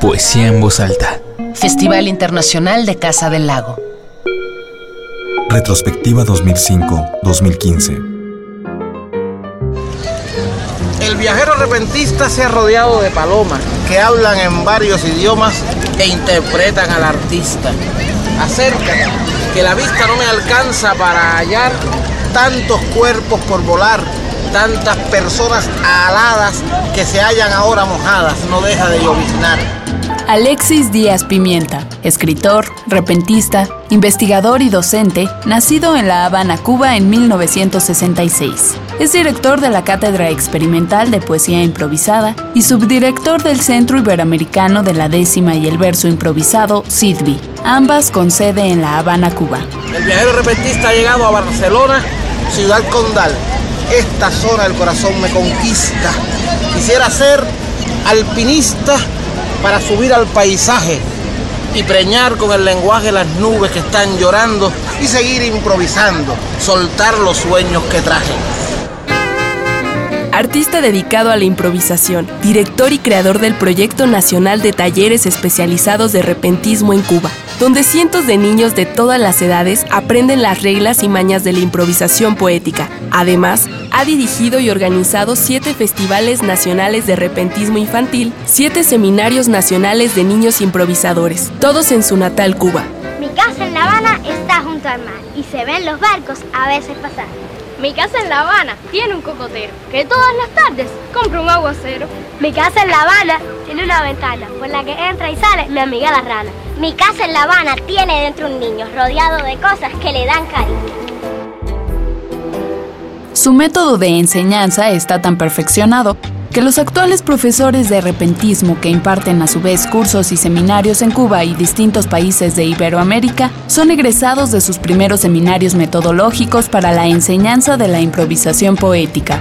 Poesía en voz alta. Festival Internacional de Casa del Lago. Retrospectiva 2005-2015. El viajero repentista se ha rodeado de palomas que hablan en varios idiomas e interpretan al artista. Acerca que la vista no me alcanza para hallar tantos cuerpos por volar, tantas personas aladas que se hallan ahora mojadas, no deja de lloviznar. Alexis Díaz Pimienta, escritor, repentista, investigador y docente, nacido en La Habana, Cuba en 1966. Es director de la Cátedra Experimental de Poesía Improvisada y subdirector del Centro Iberoamericano de la Décima y el Verso Improvisado, SIDBI, ambas con sede en La Habana, Cuba. El viajero repentista ha llegado a Barcelona, ciudad condal. Esta zona del corazón me conquista. Quisiera ser alpinista para subir al paisaje y preñar con el lenguaje las nubes que están llorando y seguir improvisando, soltar los sueños que traje. Artista dedicado a la improvisación, director y creador del Proyecto Nacional de Talleres Especializados de Repentismo en Cuba, donde cientos de niños de todas las edades aprenden las reglas y mañas de la improvisación poética. Además, ha dirigido y organizado siete festivales nacionales de repentismo infantil, siete seminarios nacionales de niños improvisadores, todos en su natal Cuba. Mi casa en La Habana está junto al mar y se ven los barcos a veces pasar. Mi casa en La Habana tiene un cocotero que todas las tardes compra un aguacero. Mi casa en La Habana tiene una ventana por la que entra y sale mi amiga la rana. Mi casa en La Habana tiene dentro un niño rodeado de cosas que le dan cariño. Su método de enseñanza está tan perfeccionado que los actuales profesores de repentismo que imparten a su vez cursos y seminarios en Cuba y distintos países de Iberoamérica son egresados de sus primeros seminarios metodológicos para la enseñanza de la improvisación poética.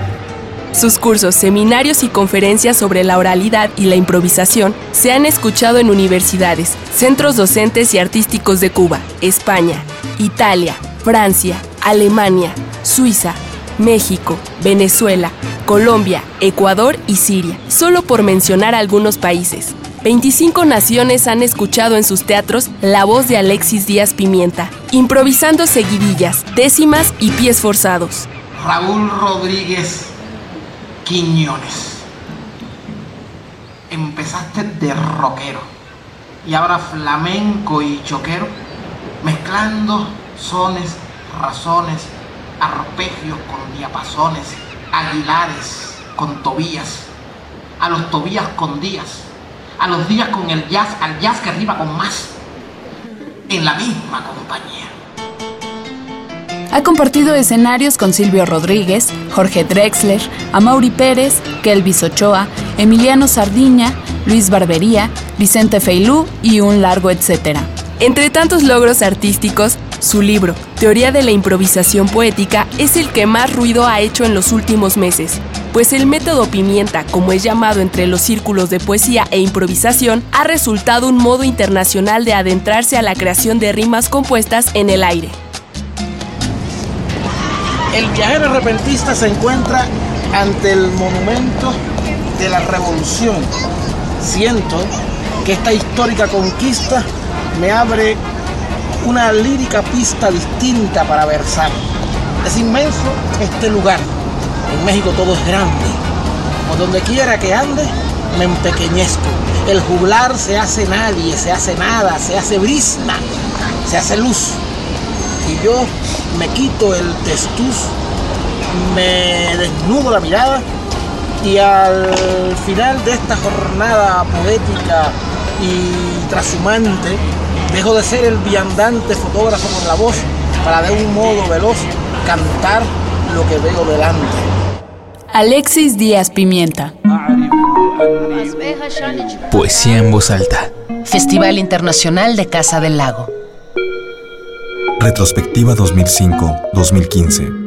Sus cursos, seminarios y conferencias sobre la oralidad y la improvisación se han escuchado en universidades, centros docentes y artísticos de Cuba, España, Italia, Francia, Alemania, Suiza, México, Venezuela, Colombia, Ecuador y Siria, solo por mencionar algunos países. 25 naciones han escuchado en sus teatros la voz de Alexis Díaz Pimienta, improvisando seguidillas, décimas y pies forzados. Raúl Rodríguez Quiñones. Empezaste de rockero y ahora flamenco y choquero, mezclando sones, razones, arpegios con diapasones, aguilares con tobías, a los tobías con días, a los días con el jazz, al jazz que arriba con más, en la misma compañía. Ha compartido escenarios con Silvio Rodríguez, Jorge Drexler, Amaury Pérez, Kelvis Ochoa, Emiliano Sardiña, Luis Barbería, Vicente Feilú y un largo etcétera. Entre tantos logros artísticos, su libro, Teoría de la Improvisación Poética, es el que más ruido ha hecho en los últimos meses, pues el método pimienta, como es llamado entre los círculos de poesía e improvisación, ha resultado un modo internacional de adentrarse a la creación de rimas compuestas en el aire. El viajero repentista se encuentra ante el monumento de la revolución. Siento que esta histórica conquista me abre una lírica pista distinta para versar. Es inmenso este lugar. En México todo es grande. Por donde quiera que ande, me empequeñezco. El juglar se hace nadie, se hace nada, se hace brisna, se hace luz. Yo me quito el testuz, me desnudo la mirada y al final de esta jornada poética y trashumante, Dejo de ser el viandante fotógrafo con la voz para de un modo veloz cantar lo que veo delante. Alexis Díaz Pimienta. Poesía en voz alta. Festival Internacional de Casa del Lago. Retrospectiva 2005-2015.